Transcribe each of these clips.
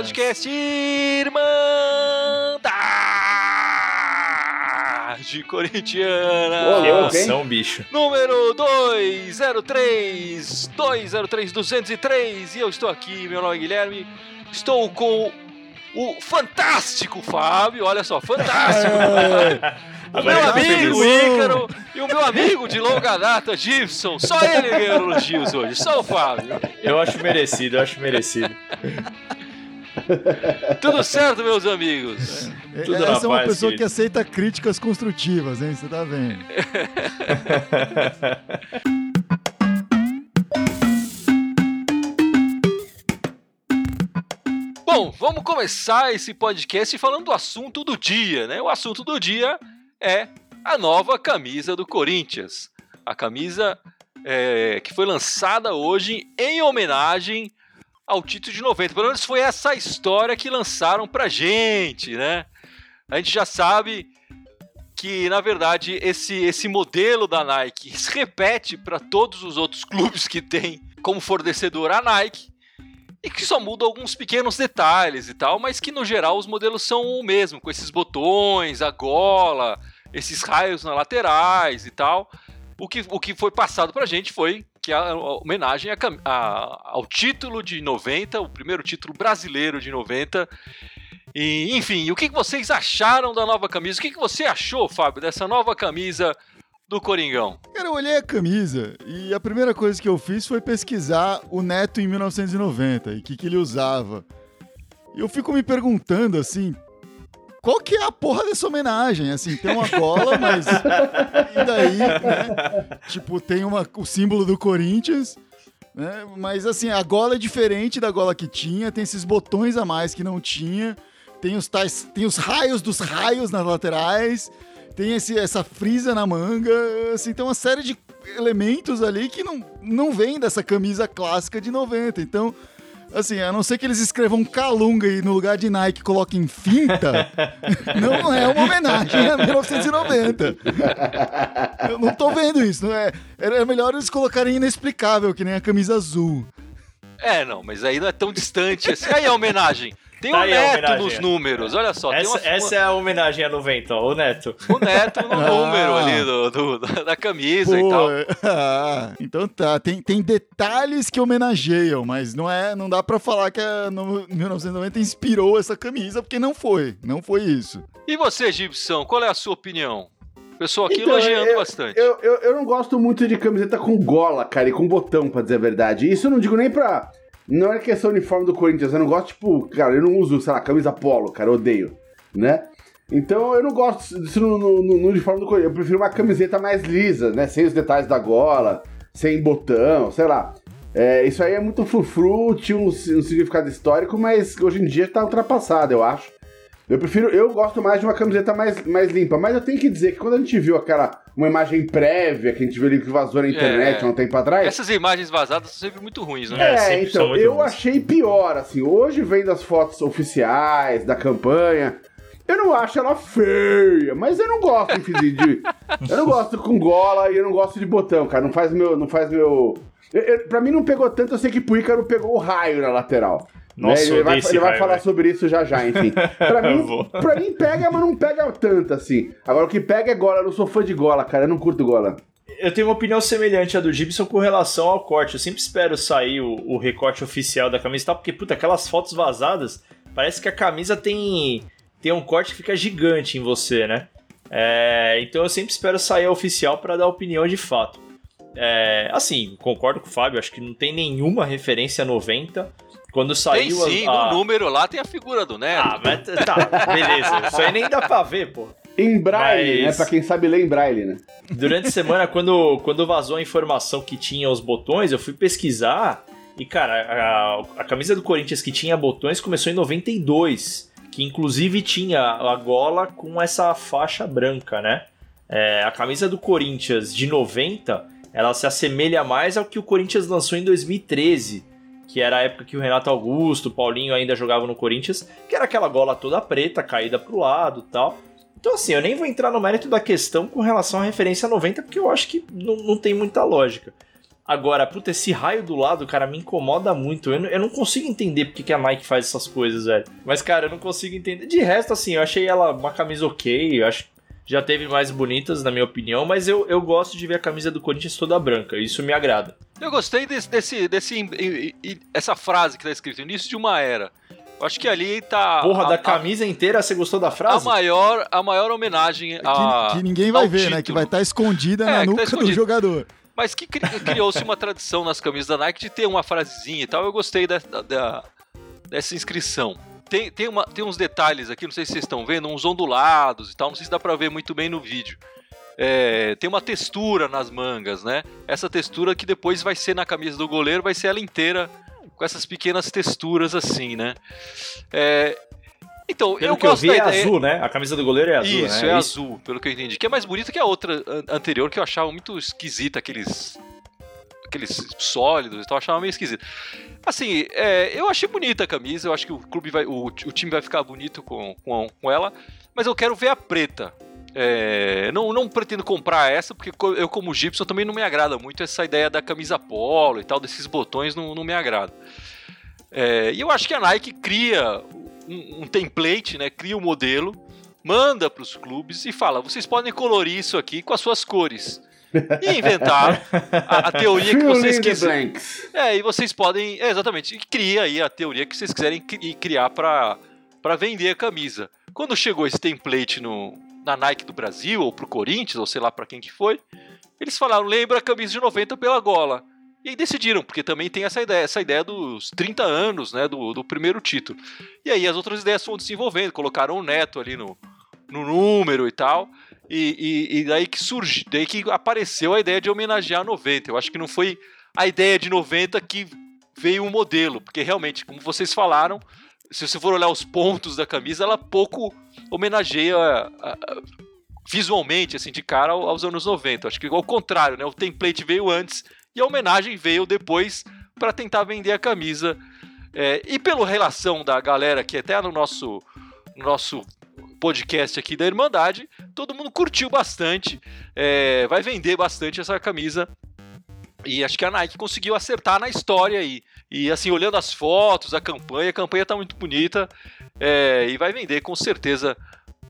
o podcast Irmandade Corintiana. Que emoção, bicho. Número 203, 203, 203. E eu estou aqui, meu nome é Guilherme. Estou com o fantástico Fábio. Olha só, fantástico. o meu amigo Ícaro e o meu amigo de longa data, Gibson. Só ele ganhou elogios hoje, só o Fábio. Eu acho merecido, eu acho merecido. Tudo certo, meus amigos? É, Tudo Essa é uma pessoa querido. que aceita críticas construtivas, hein? Você tá vendo? Bom, vamos começar esse podcast falando do assunto do dia, né? O assunto do dia é a nova camisa do Corinthians. A camisa é, que foi lançada hoje em homenagem ao título de 90. Pelo menos foi essa história que lançaram pra gente, né? A gente já sabe que, na verdade, esse, esse modelo da Nike se repete para todos os outros clubes que tem como fornecedor a Nike e que só muda alguns pequenos detalhes e tal, mas que no geral os modelos são o mesmo, com esses botões, a gola, esses raios nas laterais e tal. O que, o que foi passado pra gente foi que a, a homenagem a a- ao título de 90, o primeiro título brasileiro de 90. E, enfim, o que vocês acharam da nova camisa? O que, você achou, Fábio, dessa nova camisa do Coringão? Cara, eu olhei a camisa e a primeira coisa que eu fiz foi pesquisar o Neto em 1990 e o que, que ele usava. Eu fico me perguntando, assim, qual que é a porra dessa homenagem? Assim, tem uma gola, mas e daí, né? Tipo, tem uma, o símbolo do Corinthians, né? Mas assim, a gola é diferente da gola que tinha, tem esses botões a mais que não tinha, tem os tais, tem os raios dos raios nas laterais, tem esse, essa frisa na manga, assim, tem uma série de elementos ali que não, não vem dessa camisa clássica de 90. Então, assim, a não ser que eles escrevam Calunga e no lugar de Nike coloquem finta, não é uma homenagem a 1990. Eu não tô vendo isso. Não é, era melhor eles colocarem inexplicável, que nem a camisa azul. É, não, mas aí não é tão distante assim. Aí a homenagem. Tem Tá o Neto nos números, olha só. tem Essa, uma, essa é a homenagem a 90, ó, o Neto. o Neto no Ah. número ali do, do- da- camisa e Pô, tal. ah, então tá, tem, tem detalhes que homenageiam, mas não é, não dá pra falar que a no- 1990 inspirou essa camisa, porque não foi, não foi isso. E você, Gibson, qual é a sua opinião? Pessoal aqui Então, elogiando eu- bastante. Eu, eu, eu não gosto muito de camiseta com gola, cara, e com botão, pra dizer a verdade. Isso eu não digo nem pra. Não é questão uniforme do Corinthians, eu não gosto, tipo, cara, eu não uso, sei lá, camisa polo, cara, eu odeio, né? Então eu não gosto disso no, no, no- uniforme do Corinthians. Eu prefiro uma camiseta mais lisa, né? Sem os detalhes da gola, sem botão, sei lá. É, isso aí é muito frufru, tinha um, um significado histórico, mas hoje em dia tá ultrapassado, eu acho. Eu prefiro, eu gosto mais de uma camiseta mais, mais limpa, mas eu tenho que dizer que quando a gente viu aquela, uma imagem prévia que a gente viu ali que vazou na internet É. há um tempo atrás. Essas imagens vazadas são sempre muito ruins, né? É, É, então, eu ruins. achei pior, assim, hoje vendo as fotos oficiais da campanha, eu não acho ela feia, mas eu não gosto, enfim, de, de- eu não gosto com gola e eu não gosto de botão, cara, não faz meu, não faz meu, eu, eu- pra mim não pegou tanto, eu sei que pro Ícaro pegou o raio na lateral. Nossa, né? Ele vai, ele vai falar sobre isso já já, enfim. Pra mim, pra mim pega, mas não pega tanto assim. Agora o que pega é gola, eu não sou fã de gola, cara, eu não curto gola. Eu tenho uma opinião semelhante à do Gibson com relação ao corte. Eu sempre espero sair o, o recorte oficial da camisa e tal, porque, puta, aquelas fotos vazadas, parece que a camisa tem, tem um corte que fica gigante em você, né? É, então eu sempre espero sair a oficial pra dar opinião de fato. É, assim, concordo com o Fábio, acho que não tem nenhuma referência a 90. Quando Tem saiu sim, a, a... no número lá tem a figura do Neto. Ah, mas tá, beleza. Isso aí nem dá pra ver, pô. Em braille, Mas- né? Pra quem sabe ler em braille, né? Durante a semana, quando, quando vazou a informação que tinha os botões, eu fui pesquisar e, cara, a, a camisa do Corinthians que tinha botões começou em 92, que inclusive tinha a gola com essa faixa branca, né? É, a camisa do Corinthians de 90, ela se assemelha mais ao que o Corinthians lançou em 2013, que era a época que o Renato Augusto, o Paulinho ainda jogavam no Corinthians, que era aquela gola toda preta, caída pro lado tal. Então, assim, eu nem vou entrar no mérito da questão com relação à referência a 90, porque eu acho que não, não tem muita lógica. Agora, puta, esse raio do lado, cara, me incomoda muito. Eu, eu não consigo entender porque que a Nike faz essas coisas, velho. Mas, cara, eu não consigo entender. De resto, assim, eu achei ela uma camisa ok. Eu acho já teve mais bonitas, na minha opinião. Mas eu, eu gosto de ver a camisa do Corinthians toda branca. Isso me agrada. Eu gostei desse, desse, desse essa frase que tá escrito, início de uma era. Eu acho que ali tá Porra, a, da a- camisa inteira, você gostou da a, frase? maior a maior homenagem a que, que ninguém vai ver, né? título. Que vai estar escondida É, na tá nuca do escondido. jogador. Mas que cri- criou-se uma tradição nas camisas da Nike de ter uma frasezinha e tal. Eu gostei da- da- da- dessa inscrição. Tem, tem, uma- tem uns detalhes aqui, não sei se vocês estão vendo, uns ondulados e tal. Não sei se dá pra ver muito bem no vídeo. É, tem uma textura nas mangas, né? Essa textura que depois vai ser na camisa do goleiro, vai ser ela inteira com essas pequenas texturas assim, né? É, então, Pelo eu que eu gosto vi, da é ideia. azul, né? A camisa do goleiro é azul, Isso, né? é azul, pelo que eu entendi. Que é mais bonita que a outra an- anterior, que eu achava muito esquisita, aqueles. Aqueles sólidos, então eu achava meio esquisito. Assim, é, eu achei bonita a camisa, eu acho que o clube vai. O, o time vai ficar bonito com, com, com ela, mas eu quero ver a preta. É, não, não pretendo comprar essa, porque eu, como Gibson, também não me agrada muito essa ideia da camisa polo e tal, desses botões não, não me agrada. É, e eu acho que a Nike cria um, um template, né? Cria um modelo, manda para os clubes e fala: vocês podem colorir isso aqui com as suas cores. E inventar a, a teoria que vocês quiserem. É, e vocês podem. É, exatamente. E cria aí a teoria que vocês quiserem cri- criar para vender a camisa. Quando chegou esse template no, na Nike do Brasil, ou pro Corinthians, ou sei lá para quem que foi, eles falaram: lembra a camisa de 90 pela gola. E aí decidiram, porque também tem essa ideia, essa ideia dos 30 anos, né, do, do primeiro título. E aí as outras ideias foram desenvolvendo, colocaram o Neto ali no, no número e tal. E, e, e daí que surgiu, daí que apareceu a ideia de homenagear 90. Eu acho que não foi a ideia de 90 que veio o modelo, porque realmente, como vocês falaram, se você for olhar os pontos da camisa, ela pouco homenageia a- a- visualmente, assim, de cara ao- aos anos 90. Acho que ao contrário, né? O template veio antes e a homenagem veio depois para tentar vender a camisa. É, e pela relação da galera que até no nosso, no nosso podcast aqui da Irmandade, todo mundo curtiu bastante, é, vai vender bastante essa camisa. E acho que a Nike conseguiu acertar na história aí. E assim, olhando as fotos, a campanha, a campanha tá muito bonita é, e vai vender com certeza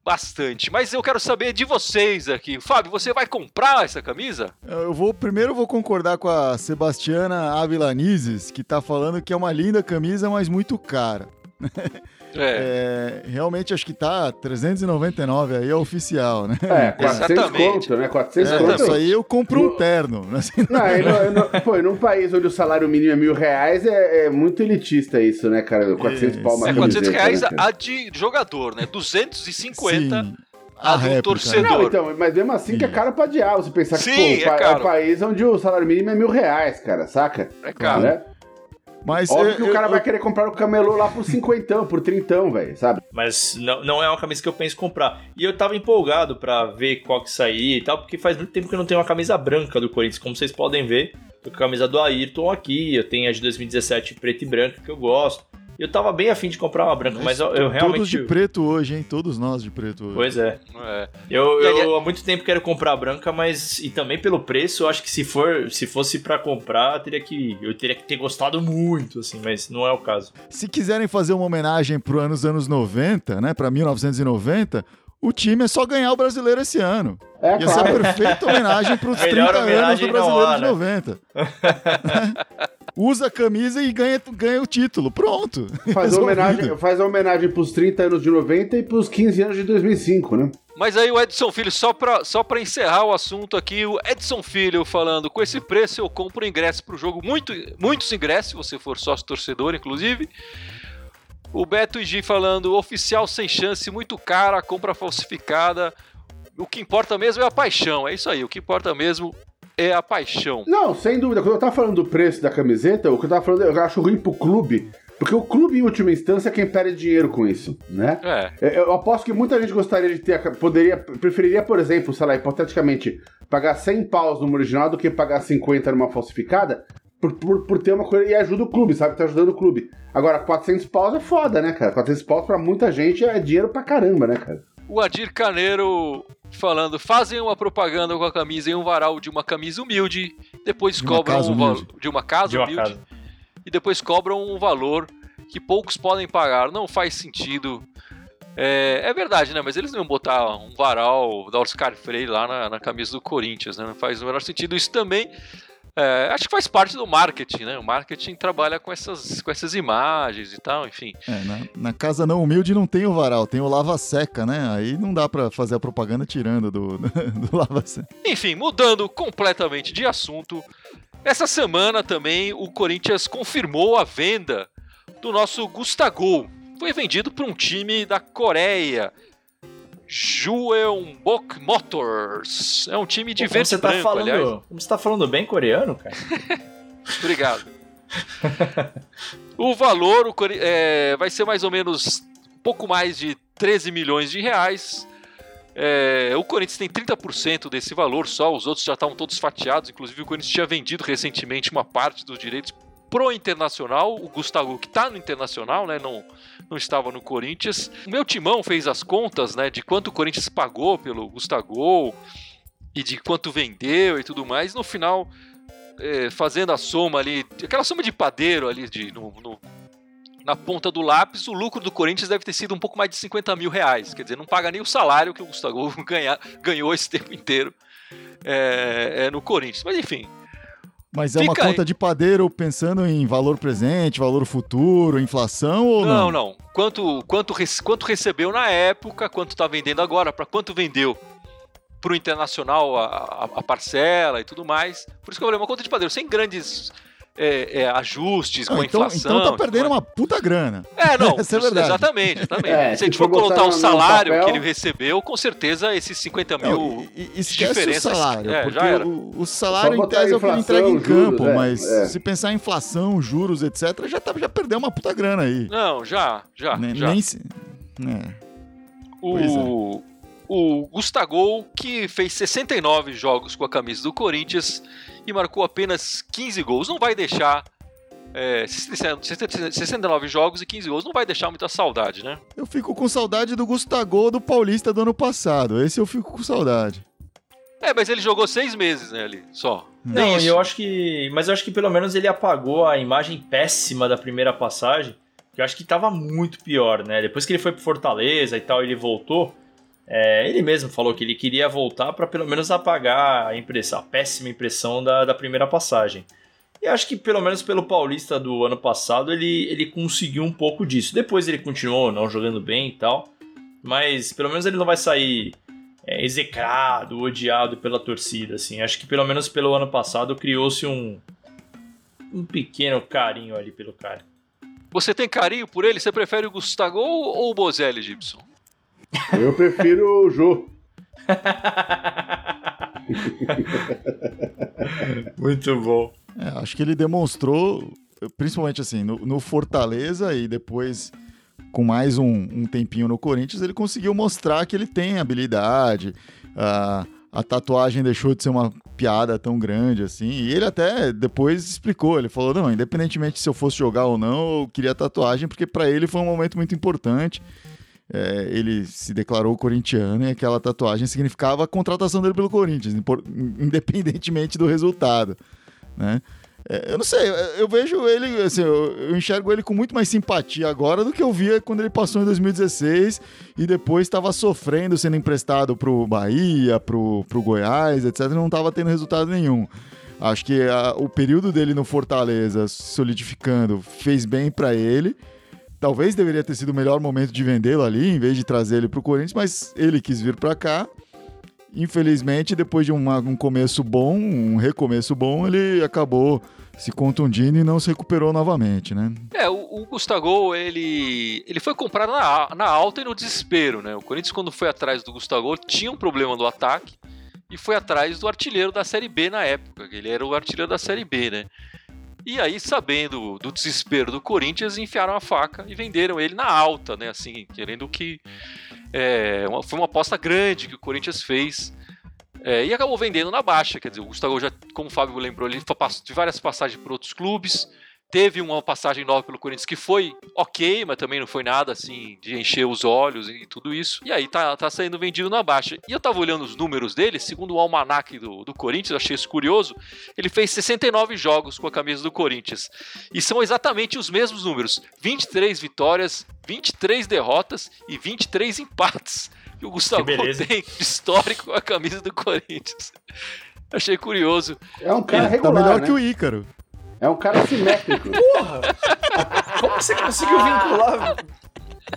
bastante. Mas eu quero saber de vocês aqui. Fábio, você vai comprar essa camisa? Eu vou primeiro eu vou concordar com a Sebastiana Ávila Nizes, que tá falando que é uma linda camisa, mas muito cara. É. É, realmente acho que tá 399 aí é oficial, né? É, 400 Exatamente. conto, né? 400 É, conto. isso aí eu compro um terno. Assim, Não, e no, no, pô, num país onde o salário mínimo é mil reais, é, é muito elitista isso, né, cara? 400 Isso. pau uma É 400 camiseta, reais né, a de jogador, né? 250 sim, a do réplica, torcedor. né? Não, então, mas mesmo assim que é Sim. caro pra diabo. Você pensar que, Sim, pô, é é, caro. um país onde o salário mínimo é mil reais, cara, saca? É caro. Né? Mas Óbvio eu- que o cara eu- vai querer comprar o camelô lá por cinquentão, por trintão, velho, sabe? Mas não, não é uma camisa que eu penso em comprar. E eu tava empolgado pra ver qual que saía e tal, porque faz muito tempo que eu não tenho uma camisa branca do Corinthians. Como vocês podem ver, tô com a camisa do Ayrton aqui, eu tenho a de 2017 preta e branca que eu gosto. Eu tava bem afim de comprar uma branca, mas eu, eu Todos realmente. de preto hoje, hein? Todos nós de preto hoje. Pois é. É. Eu, aí- eu há muito tempo quero comprar a branca, mas e também pelo preço, eu acho que se for, se fosse pra comprar, eu teria que eu teria que ter gostado muito, assim, mas não é o caso. Se quiserem fazer uma homenagem pro anos anos 90, né, para 1990, o time é só ganhar o brasileiro esse ano. É Ia ser a claro. perfeita homenagem pros 30 Melhor anos homenagem do brasileiro há, de né? 90. Usa a camisa e ganha, ganha o título. Pronto. Faz a homenagem, faz a homenagem pros 30 anos de 90 e pros 15 anos de 2005, né? Mas aí o Edson Filho, só pra, só pra encerrar o assunto aqui, o Edson Filho falando, com esse preço eu compro ingresso pro jogo, muito, muitos ingressos, se você for sócio torcedor, inclusive. O Beto Igi falando, oficial sem chance, muito cara, compra falsificada. O que importa mesmo é a paixão, é isso aí, o que importa mesmo é a paixão. Não, sem dúvida. Quando eu tava falando do preço da camiseta, o que eu tava falando, eu acho ruim pro clube. Porque o clube, em última instância, é quem perde dinheiro com isso, né? É, Eu eu aposto que muita gente gostaria de ter, a- poderia, preferiria, por exemplo, sei lá, hipoteticamente, pagar 100 paus numa original do que pagar 50 numa falsificada, por, por, por ter uma coisa, e ajuda o clube, sabe, tá ajudando o clube. Agora, 400 paus é foda, né, cara? 400 paus pra muita gente é dinheiro pra caramba, né, cara? o Adir Caneiro falando, fazem uma propaganda com a camisa em um varal de uma camisa humilde depois De cobram um valor de uma casa De uma humilde casa. e depois cobram um valor que poucos podem pagar. Não faz sentido. É, é verdade, né? Mas eles não iam botar um varal da Oscar Freire lá na, na camisa do Corinthians, né? Não faz o menor sentido. Isso também é, acho que faz parte do marketing, né? O marketing trabalha com essas, com essas imagens e tal, enfim. É, na, na casa não humilde não tem o varal, tem o lava-seca, né? Aí não dá pra fazer a propaganda tirando do, do lava-seca. Enfim, mudando completamente de assunto, essa semana também o Corinthians confirmou a venda do nosso Gustagol. Foi vendido para um time da Coreia. Jueonbok Motors. É um time de Pô, verde você tá branco, falando, aliás. Como você tá falando bem coreano, cara? Obrigado. o valor o é, vai ser mais ou menos um pouco mais de 13 milhões de reais. É, o Corinthians tem 30% desse valor só, os outros já estavam todos fatiados. Inclusive, o Corinthians tinha vendido recentemente uma parte dos direitos pro Internacional. O Gustavo, que está no Internacional, né, não, não estava no Corinthians. O meu timão fez as contas né, de quanto o Corinthians pagou pelo Gustavo e de quanto vendeu e tudo mais. No final, é, fazendo a soma ali, aquela soma de padeiro ali de, no- no- na ponta do lápis, o lucro do Corinthians deve ter sido um pouco mais de 50 mil reais. Quer dizer, não paga nem o salário que o Gustavo ganhou esse tempo inteiro é, é, no Corinthians. Mas enfim, Mas é uma Fica aí. conta de padeiro pensando em valor presente, valor futuro, inflação ou não, não? não. Quanto, quanto, quanto recebeu na época, quanto está vendendo agora, para quanto vendeu para o Internacional a, a- a parcela e tudo mais. Por isso que eu falei, uma conta de padeiro, sem grandes é, é, ajustes Não, com a então, inflação. então tá e tudo perdendo mais. uma puta grana. É, não, Essa é verdade. exatamente, exatamente. É, se a gente for colocar o salário papel- que ele recebeu, com certeza esses 50 mil. Não, e, e diferenças- o salário, é, porque já era. o, o salário em tese é o que ele entrega em juros, campo, é, mas é. se pensar em inflação, juros, etc, já, tá, já perdeu uma puta grana aí. Não, já, já. Nem, já. nem se... é. Pois O, o Gustavo, que fez 69 jogos com a camisa do Corinthians e marcou apenas 15 gols, não vai deixar. É, 69 jogos e 15 gols, não vai deixar muita saudade, né? Eu fico com saudade do Gustavo do Paulista do ano passado. Esse eu fico com saudade. É, mas ele jogou seis meses, né, ali, só. Não, e isso. eu acho que. Mas eu acho que pelo menos ele apagou a imagem péssima da primeira passagem. Que eu acho que tava muito pior, né? Depois que ele foi pro Fortaleza e tal, ele voltou. É, ele mesmo falou que ele queria voltar pra pelo menos apagar a impressão, a péssima impressão da, da primeira passagem. E acho que pelo menos pelo Paulista do ano passado ele, ele conseguiu um pouco disso. Depois ele continuou não jogando bem e tal. Mas pelo menos ele não vai sair é, execrado, odiado pela torcida, assim. Acho que pelo menos pelo ano passado criou-se um um pequeno carinho ali pelo cara. Você tem carinho por ele? Você prefere o Gustavo ou o Bozelli, Gibson? Eu prefiro o Jô. Muito bom. É, acho que ele demonstrou, principalmente assim, no, no Fortaleza e depois com mais um, um tempinho no Corinthians, ele conseguiu mostrar que ele tem habilidade. A, a tatuagem deixou de ser uma piada tão grande assim. E ele até depois explicou, ele falou: "Não, independentemente se eu fosse jogar ou não, eu queria a tatuagem porque para ele foi um momento muito importante". É, ele se declarou corintiano e aquela tatuagem significava a contratação dele pelo Corinthians, independentemente do resultado né? É, eu não sei, eu, vejo ele, assim, eu, eu enxergo ele com muito mais simpatia agora do que eu via quando ele passou em 2016 e depois estava sofrendo sendo emprestado pro Bahia, pro, pro Goiás, etc. não estava tendo resultado nenhum. Acho que a- o período dele no Fortaleza solidificando fez bem para ele. Talvez deveria ter sido o melhor momento de vendê-lo ali, em vez de trazer ele pro Corinthians, mas ele quis vir para cá. Infelizmente, depois de uma- um começo bom, um recomeço bom, ele acabou se contundindo e não se recuperou novamente, né? É, o, o Gustavo, ele, ele foi comprado na, na alta e no desespero, né? O Corinthians, quando foi atrás do Gustavo, tinha um problema do ataque e foi atrás do artilheiro da Série B na época, ele era o artilheiro da Série B, né? E aí, sabendo do desespero do Corinthians, enfiaram a faca e venderam ele na alta, né? Assim, querendo que. é, uma- foi uma aposta grande que o Corinthians fez. é, e acabou vendendo na baixa. Quer dizer, o Gustavo já, como o Fábio lembrou, ele de várias passagens por outros clubes. Teve uma passagem nova pelo Corinthians que foi ok, mas também não foi nada assim de encher os olhos e tudo isso. E aí tá, tá saindo vendido na baixa. E eu tava olhando os números dele, segundo o almanac do, do Corinthians, eu achei isso curioso. Ele fez 69 jogos com a camisa do Corinthians. E são exatamente os mesmos números: 23 vitórias, 23 derrotas e 23 empates. Que o Gustavo Que tem de histórico com a camisa do Corinthians. Achei curioso. É um cara Tá regular, melhor né? que o Ícaro. É um cara simétrico. Porra! Como que você conseguiu vincular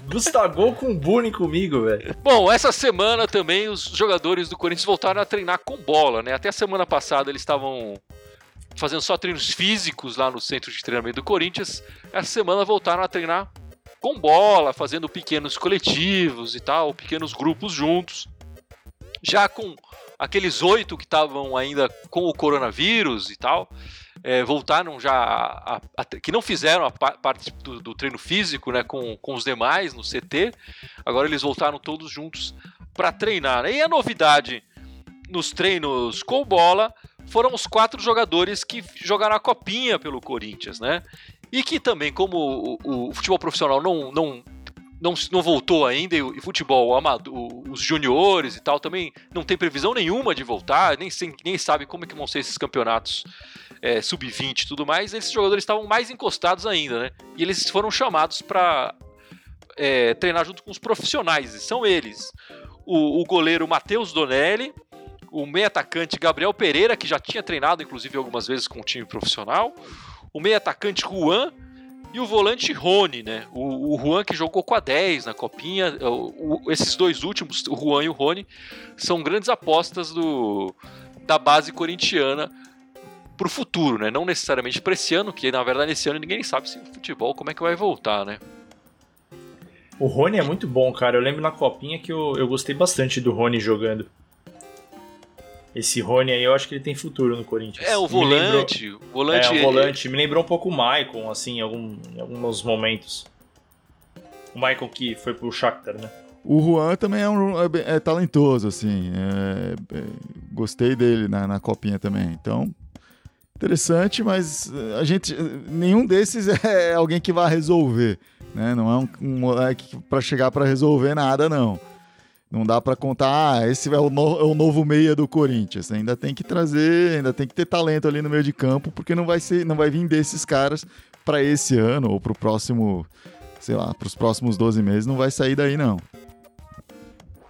Gustavo com bullying comigo, velho? Bom, essa semana também os jogadores do Corinthians voltaram a treinar com bola, né? Até a semana passada eles estavam fazendo só treinos físicos lá no centro de treinamento do Corinthians. Essa semana voltaram a treinar com bola, fazendo pequenos coletivos e tal, pequenos grupos juntos. Já com aqueles oito que estavam ainda com o coronavírus e tal, é, voltaram já a, a- a- que não fizeram a pa- parte do, do treino físico, né, com, com os demais no CT. Agora eles voltaram todos juntos para treinar. E a novidade nos treinos com bola foram os quatro jogadores que jogaram a copinha pelo Corinthians, né? E que também, como o, o futebol profissional não, não, não, não voltou ainda, e o futebol amador, os juniores e tal, também não tem previsão nenhuma de voltar, nem, nem sabe como é que vão ser esses campeonatos é, sub-20 e tudo mais, esses jogadores estavam mais encostados ainda, né? E eles foram chamados para treinar junto com os profissionais, e são eles. O, o goleiro Matheus Donelli, o meio atacante Gabriel Pereira, que já tinha treinado inclusive algumas vezes com o time profissional, o meio atacante Juan e o volante Rony, né? O, o Juan que jogou com a 10 na copinha, o- o- esses dois últimos, o Juan e o Rony, são grandes apostas do, da base corintiana pro futuro, né? Não necessariamente para esse ano, que na verdade esse ano ninguém sabe se o futebol como é que vai voltar, né? O Rony é muito bom, cara. Eu lembro na copinha que eu, eu gostei bastante do Rony jogando. Esse Rony aí, eu acho que ele tem futuro no Corinthians. É o Me lembrou- volante, o volante, é, o volante. Me lembrou um pouco o Maicon, assim, em, algum- em alguns momentos. O Maicon que foi pro Shakhtar, né? O Juan também é, um, é, é talentoso, assim. é- é- gostei dele na, na copinha também. Então, interessante, mas eh, a gente. Nenhum desses é alguém que vai resolver. Né? Não é um, um moleque pra chegar pra resolver nada, não. Não dá pra contar, ah, esse é o, no- é o novo meia do Corinthians. Ainda tem que trazer, ainda tem que ter talento ali no meio de campo, porque não vai ser, não vai vir desses caras pra esse ano ou pro próximo, sei lá, pros próximos 12 meses, não vai sair daí não.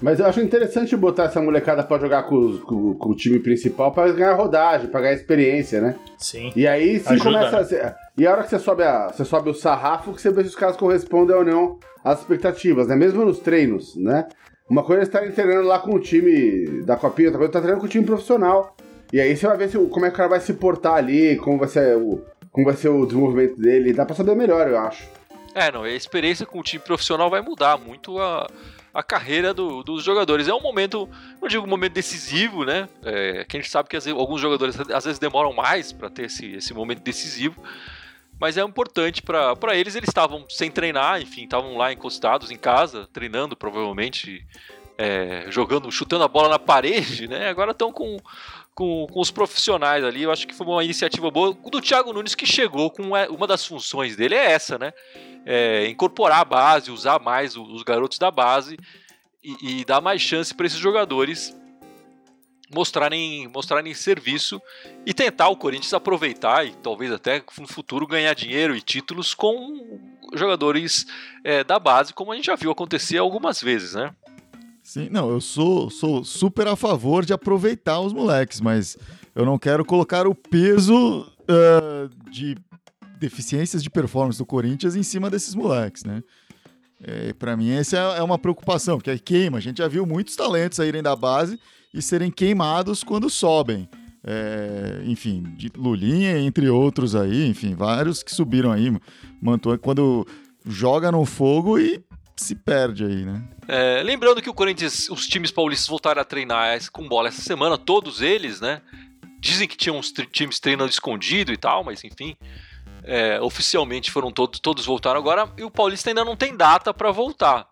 Mas eu acho interessante botar essa molecada pra jogar com, os- com- com o time principal pra ganhar rodagem, pra ganhar experiência, né? Sim. E aí Ajuda, começa né? a ser- E a hora que você sobe, a, você sobe o sarrafo, que você vê se os caras correspondem ou não às expectativas, né? Mesmo nos treinos, né? Uma coisa é estar treinando lá com o time da Copinha, outra coisa é estar treinando com o time profissional. E aí você vai ver se, como é que o cara vai se portar ali, como vai ser o, como vai ser o desenvolvimento dele. Dá pra saber melhor, eu acho. É, não, a experiência com o time profissional vai mudar muito a, a carreira do- dos jogadores. É um momento, não digo um momento decisivo, né? É, que a gente sabe que vezes, alguns jogadores às vezes demoram mais para ter esse, esse momento decisivo, mas é importante para eles. Eles estavam sem treinar, enfim, estavam lá encostados em casa, treinando provavelmente, é, jogando, chutando a bola na parede, né? Agora estão com, com, com os profissionais ali. Eu acho que foi uma iniciativa boa do Thiago Nunes que chegou com é, uma das funções dele é essa, né? é, incorporar a base, usar mais os garotos da base e, e dar mais chance para esses jogadores mostrarem, mostrarem serviço e tentar o Corinthians aproveitar e talvez até no futuro ganhar dinheiro e títulos com jogadores é, da base, como a gente já viu acontecer algumas vezes, né? Sim, não, eu sou, sou super a favor de aproveitar os moleques, mas eu não quero colocar o peso ah, de deficiências de performance do Corinthians em cima desses moleques, né? É, para mim, essa é é uma preocupação, porque aí queima. A gente já viu muitos talentos saírem da base e serem queimados quando sobem. É, enfim, Lulinha, entre outros aí, enfim, vários que subiram aí. Mantua, quando joga no fogo e se perde aí, né? É, lembrando que o Corinthians, os times paulistas voltaram a treinar com bola essa semana, todos eles, né? Dizem que tinham uns times treinando escondido e tal, mas enfim, é, oficialmente foram todos, todos voltaram agora e o Paulista ainda não tem data para voltar.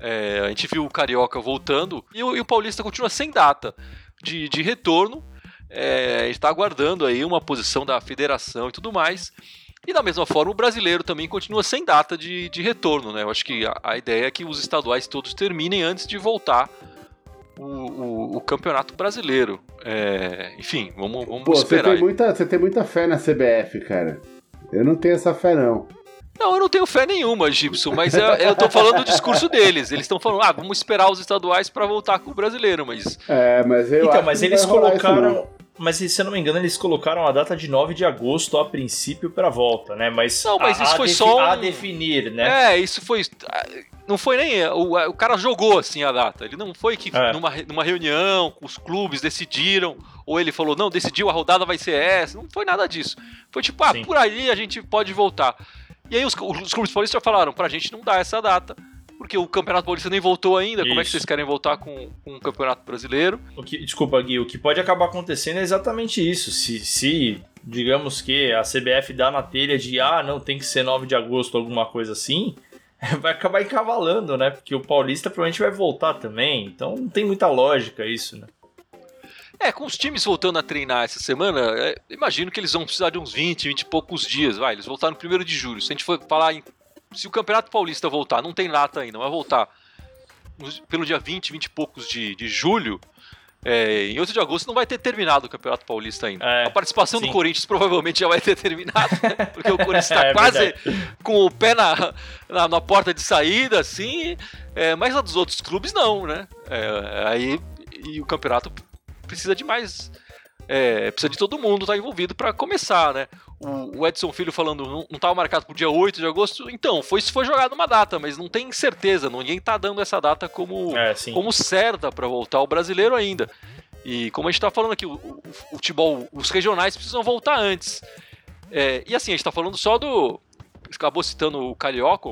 É, a gente viu o Carioca voltando e o, e o Paulista continua sem data de, de retorno. É, a gente está aguardando aí uma posição da federação e tudo mais. E da mesma forma, o brasileiro também continua sem data de, de retorno, né? Eu acho que a, a ideia é que os estaduais todos terminem antes de voltar o, o, o campeonato brasileiro. É, enfim, vamos, vamos Pô, você esperar. tem, muita, você tem muita fé na CBF, cara. Eu não tenho essa fé, não. Não, eu não tenho fé nenhuma, Gibson, mas eu, eu tô falando do discurso deles. Eles estão falando, ah, vamos esperar os estaduais para voltar com o brasileiro, mas. É, mas eu Então, acho mas eles vai rolar isso, colocaram. Mas se eu não me engano, eles colocaram a data de 9 de agosto a princípio pra volta, né? Mas, Não, mas a, isso foi só um- a definir, né? É, isso foi. Não foi nem. O, o cara jogou assim a data. Ele não foi que É. numa, numa reunião os clubes decidiram, ou ele falou, não, decidiu, a rodada vai ser essa. Não foi nada disso. Foi tipo, ah, Sim. por aí a gente pode voltar. E aí os, os clubes paulistas falaram, pra gente não dar essa data, porque o Campeonato Paulista nem voltou ainda. Como é que Isso. vocês querem voltar com, com o Campeonato Brasileiro? O que, desculpa, Gui, o que pode acabar acontecendo é exatamente isso. Se, se, digamos que a CBF dá na telha de ah, não, tem que ser 9 de agosto, alguma coisa assim, vai acabar encavalando, né? Porque o Paulista provavelmente vai voltar também. Então não tem muita lógica isso, né? É, com os times voltando a treinar essa semana, é, imagino que eles vão precisar de uns 20, 20 e poucos dias. Vai, eles voltaram no 1 de julho. Se a gente for falar em. Se o Campeonato Paulista voltar, não tem data ainda, vai voltar pelo dia 20, 20 e poucos de, de julho. é, em 8 de agosto não vai ter terminado o Campeonato Paulista ainda. É, a participação do sim. Corinthians provavelmente já vai ter terminado, né? porque o Corinthians está É quase verdade. com o pé na, na, na porta de saída, assim. é, mas a dos outros clubes não, né? É, aí e o campeonato precisa de mais. é, precisa de todo mundo estar envolvido para começar, né? O, o Edson Filho falando, não estava marcado para o dia 8 de agosto. Então, foi, foi jogado uma data, mas não tem certeza, ninguém está dando essa data como, É, como certa para voltar o brasileiro ainda. E como a gente está falando aqui, o, o- o futebol, os regionais precisam voltar antes. É, e assim, a gente está falando só do. Acabou citando o Carioca,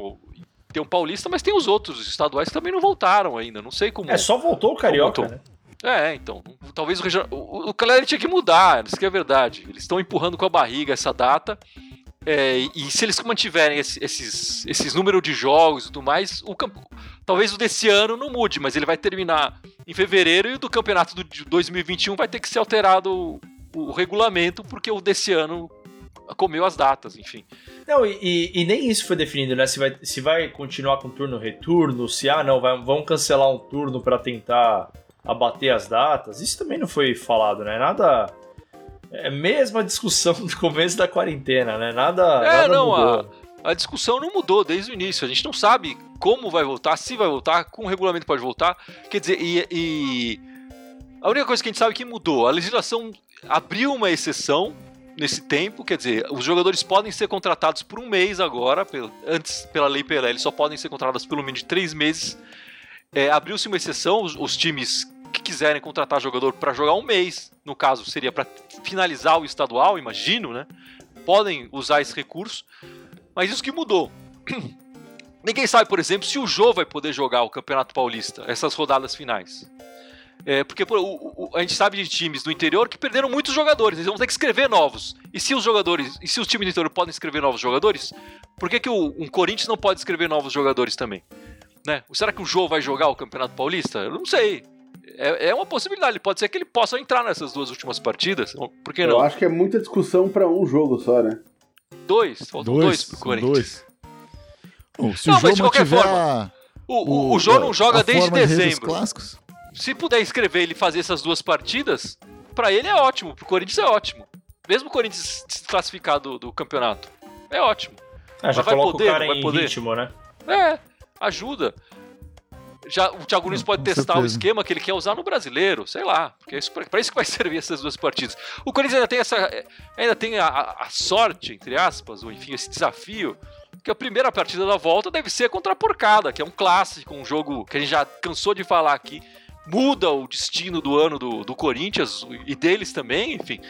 tem um paulista, mas tem os outros estaduais que também não voltaram ainda. Não sei como. É, só voltou o Carioca, né? É, então. Talvez o regional. O, o calendário tinha que mudar, isso que é verdade. Eles estão empurrando com a barriga essa data. é, e, se eles mantiverem esse- esses, esses números de jogos e tudo mais, o camp- talvez o desse ano não mude, mas ele vai terminar em fevereiro e o do campeonato do, de 2021 vai ter que ser alterado o, o regulamento, porque o desse ano comeu as datas, enfim. Não, e, e- e nem isso foi definido, né? Se vai, se vai continuar com turno retorno, se ah, não, vai, vamos cancelar um turno pra tentar abater as datas. Isso também não foi falado, né? Nada. É a mesma discussão do começo da quarentena, né? Nada. É, nada não, mudou. a discussão não mudou desde o início. A gente não sabe como vai voltar, se vai voltar, com o regulamento pode voltar. Quer dizer, e, e a única coisa que a gente sabe que mudou, a legislação abriu uma exceção nesse tempo, quer dizer, os jogadores podem ser contratados por um mês agora, pelo- antes pela lei Pelé, eles só podem ser contratados pelo menos de três meses. É, Abriu-se uma exceção, os, os times que quiserem contratar jogador para jogar um mês, no caso seria para finalizar o estadual, imagino, né? Podem usar esse recurso, mas isso que mudou. Ninguém sabe, por exemplo, se o Jô vai poder jogar o Campeonato Paulista, essas rodadas finais. É, porque o- o- a gente sabe de times do interior que perderam muitos jogadores, eles vão ter que escrever novos. E se os jogadores, e se os times do interior podem escrever novos jogadores, por que, que o, um Corinthians não pode escrever novos jogadores também? Né? Será que o Jô vai jogar o Campeonato Paulista? Eu não sei. É, é uma possibilidade, pode ser que ele possa entrar nessas duas últimas partidas. Por que Eu não? acho que é muita discussão pra um jogo só, né? Dois, faltam dois, Dois, pro Corinthians. dois. Bom, se Não, o mas de qualquer forma, O, o, o Jô não joga desde de dezembro. clássicos. Se puder escrever ele fazer essas duas partidas, pra ele é ótimo, pro Corinthians é ótimo. Mesmo o Corinthians se classificar do, do campeonato, é ótimo. Ah, já vai coloca poder, o cara vai em poder? ritmo, né? É, ajuda. Já, o Thiago Nunes Não, pode testar o esquema que ele quer usar no brasileiro, sei lá, porque é isso, pra isso que vai servir essas duas partidas. O Corinthians ainda tem essa, ainda tem a, a- a sorte, entre aspas, ou enfim, esse desafio, que a primeira partida da volta deve ser contra a Porcada, que é um clássico, um jogo que a gente já cansou de falar aqui, muda o destino do ano do, do Corinthians e deles também, enfim.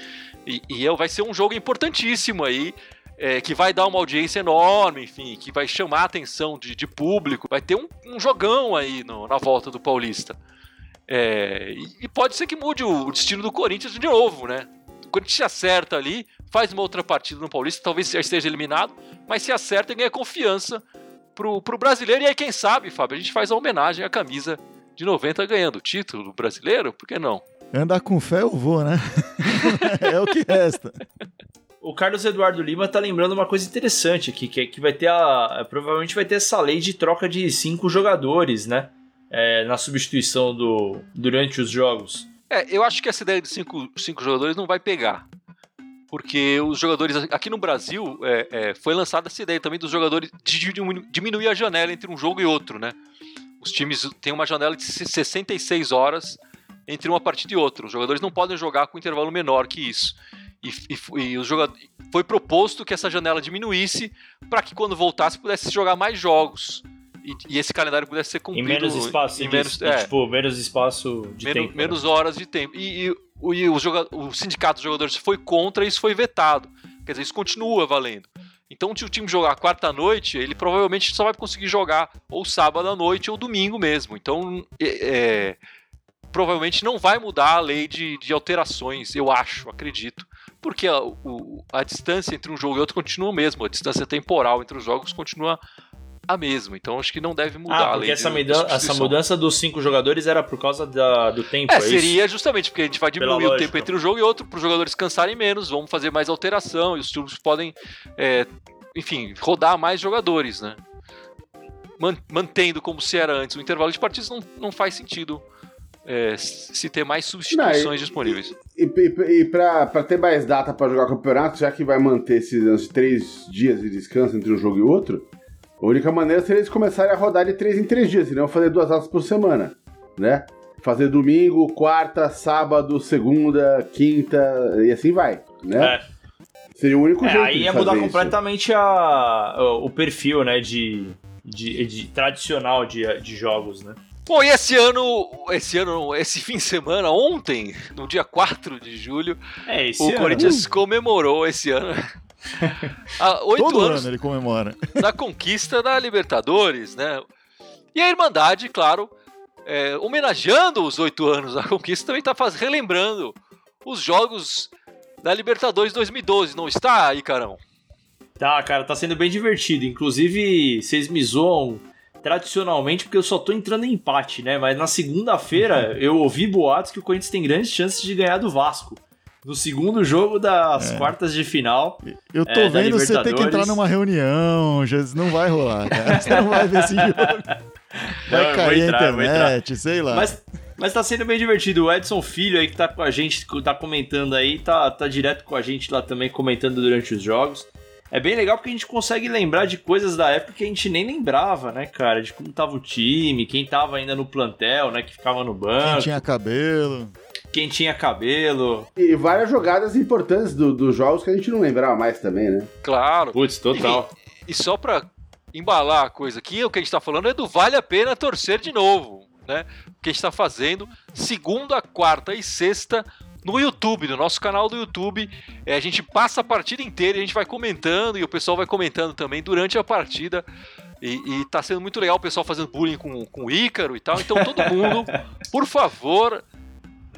E, e é- vai ser um jogo importantíssimo aí, é, que vai dar uma audiência enorme, enfim, que vai chamar a atenção de, de público, vai ter um, um jogão aí no- na volta do Paulista. É, e, e pode ser que mude o, o destino do Corinthians de novo, né? O Corinthians se acerta ali, faz uma outra partida no Paulista, talvez já esteja eliminado, mas se acerta e ganha confiança pro, pro brasileiro. E aí, quem sabe, Fábio, a gente faz a homenagem à camisa de 90 ganhando o título brasileiro, por que não? Andar com fé eu vou, né? é o que resta. O, Carlos Eduardo Lima tá lembrando uma coisa interessante aqui, que, é que vai ter a. Provavelmente vai ter essa lei de troca de cinco jogadores, né? É, na substituição do durante os jogos. É, eu acho que essa ideia de cinco, cinco jogadores não vai pegar. Porque os jogadores. Aqui no Brasil é, é, foi lançada essa ideia também dos jogadores de diminuir a janela entre um jogo e outro, né? Os times têm uma janela de 66 horas entre uma partida e outra. Os jogadores não podem jogar com intervalo menor que isso. E, e, e os jogadores, foi proposto que essa janela diminuísse para que quando voltasse pudesse jogar mais jogos. E, e, esse calendário pudesse ser cumprido. Em menos espaço, em menos, é, tipo, menos espaço de menos, tempo. Menos né? horas de tempo. E, e, o, e o, sindicato dos jogadores foi contra e isso foi vetado. Quer dizer, isso continua valendo. Então, se o time jogar quarta-noite, ele provavelmente só vai conseguir jogar ou sábado à noite ou domingo mesmo. Então, é, provavelmente não vai mudar a lei de, de alterações, eu acho, acredito. Porque a, o, a distância entre um jogo e outro continua mesmo, a distância temporal entre os jogos continua a mesma. Então acho que não deve mudar ah, a lei. Essa, de, essa mudança dos cinco jogadores era por causa da, do tempo. É, é seria isso? justamente porque a gente vai diminuir o tempo entre um jogo e outro para os jogadores cansarem menos, vamos fazer mais alteração e os times podem, é, enfim, rodar mais jogadores, né? Mantendo como se era antes o intervalo de partidas não, não faz sentido é, se ter mais substituições não, e, disponíveis. E, e, e para ter mais data para jogar o campeonato, já que vai manter esses três dias de descanso entre um jogo e outro, a única maneira seria eles começarem a rodar de três em três dias, senão fazer duas datas por semana, né? Fazer domingo, quarta, sábado, segunda, quinta e assim vai, né? É. Seria o único é, jeito. Aí ia mudar isso. completamente a, o perfil, né, de, de, de tradicional de, de jogos, né? Bom, e esse ano, esse ano, esse fim de semana, ontem, no dia 4 de julho, é, o ano. Corinthians comemorou esse ano. Há oito Todo anos ano ele comemora. Da conquista da Libertadores, né? E a Irmandade, claro, é, homenageando os oito anos da conquista, também está relembrando os jogos da Libertadores 2012, não está, Icarão? Tá, cara, tá sendo bem divertido. Inclusive, vocês me zoam tradicionalmente, porque eu só tô entrando em empate, né? Mas na segunda-feira eu ouvi boatos que o Corinthians tem grandes chances de ganhar do Vasco. No segundo jogo das é. quartas de final. Eu tô é, vendo você ter que entrar numa reunião, Jesus, não vai rolar, cara. Você não vai ver esse jogo. Vai não, cair entrar, a internet, sei lá. Mas, mas tá sendo bem divertido. O Edson Filho aí que tá com a gente, tá comentando aí, tá, tá direto com a gente lá também, comentando durante os jogos. É bem legal porque a gente consegue lembrar de coisas da época que a gente nem lembrava, né, cara? De como tava o time, quem tava ainda no plantel, né? Que ficava no banco. Quem tinha cabelo. Quem tinha cabelo. E várias jogadas importantes dos do jogos que a gente não lembrava mais também, né? Claro. Putz, total. E, e só pra embalar a coisa aqui, o que a gente tá falando é do vale a pena torcer de novo, né? O que a gente tá fazendo segunda, quarta e sexta no YouTube, no nosso canal do YouTube. É, a gente passa a partida inteira e a gente vai comentando e o pessoal vai comentando também durante a partida. E, e tá sendo muito legal o pessoal fazendo bullying com, com o Ícaro e tal. Então todo mundo, por favor,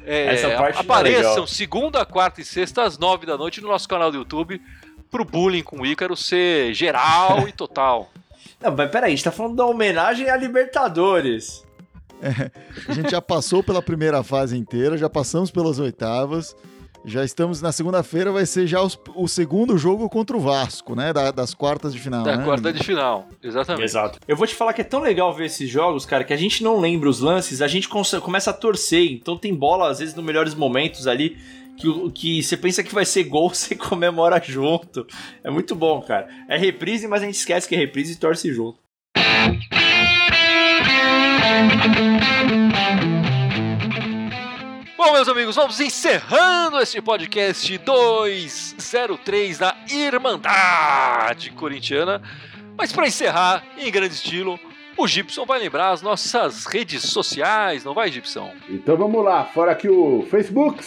é, é apareçam é segunda, quarta e sexta às nove da noite no nosso canal do YouTube pro bullying com o Ícaro ser geral e total. Não, mas peraí, a gente tá falando da homenagem a Libertadores. É, a gente já passou pela primeira fase inteira, já passamos pelas oitavas. Já estamos na segunda-feira, vai ser já os, o segundo jogo contra o Vasco, né? Da, das quartas de final. Da né? quarta de final, exatamente. Exato. Eu vou te falar que é tão legal ver esses jogos, cara, que a gente não lembra os lances, a gente começa a torcer. Então tem bola, às vezes, nos melhores momentos ali, que, que você pensa que vai ser gol, você comemora junto. É muito bom, cara. É reprise, mas a gente esquece que é reprise e torce junto. Bom, meus amigos, vamos encerrando este podcast 203 da Irmandade Corintiana. Mas para encerrar, em grande estilo, o Gibson vai lembrar as nossas redes sociais, não vai, Gibson? Então vamos lá, fora aqui o Facebook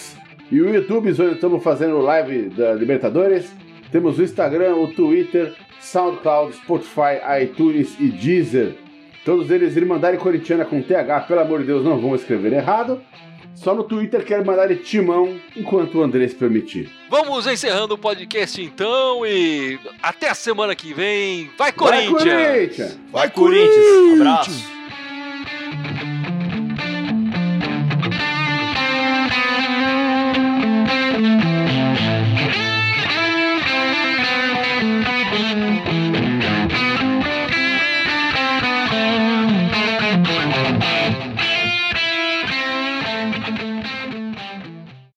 e o YouTube, onde estamos fazendo live da Libertadores. Temos o Instagram, o Twitter, SoundCloud, Spotify, iTunes e Deezer. Todos eles Irmandade Corintiana com TH, pelo amor de Deus, não vão escrever errado. Só no Twitter quero mandar ele timão enquanto o Andrés permitir. Vamos encerrando o podcast então e até a semana que vem. Vai Corinthians! Vai Corinthians! Vai, Corinthians! Abraço!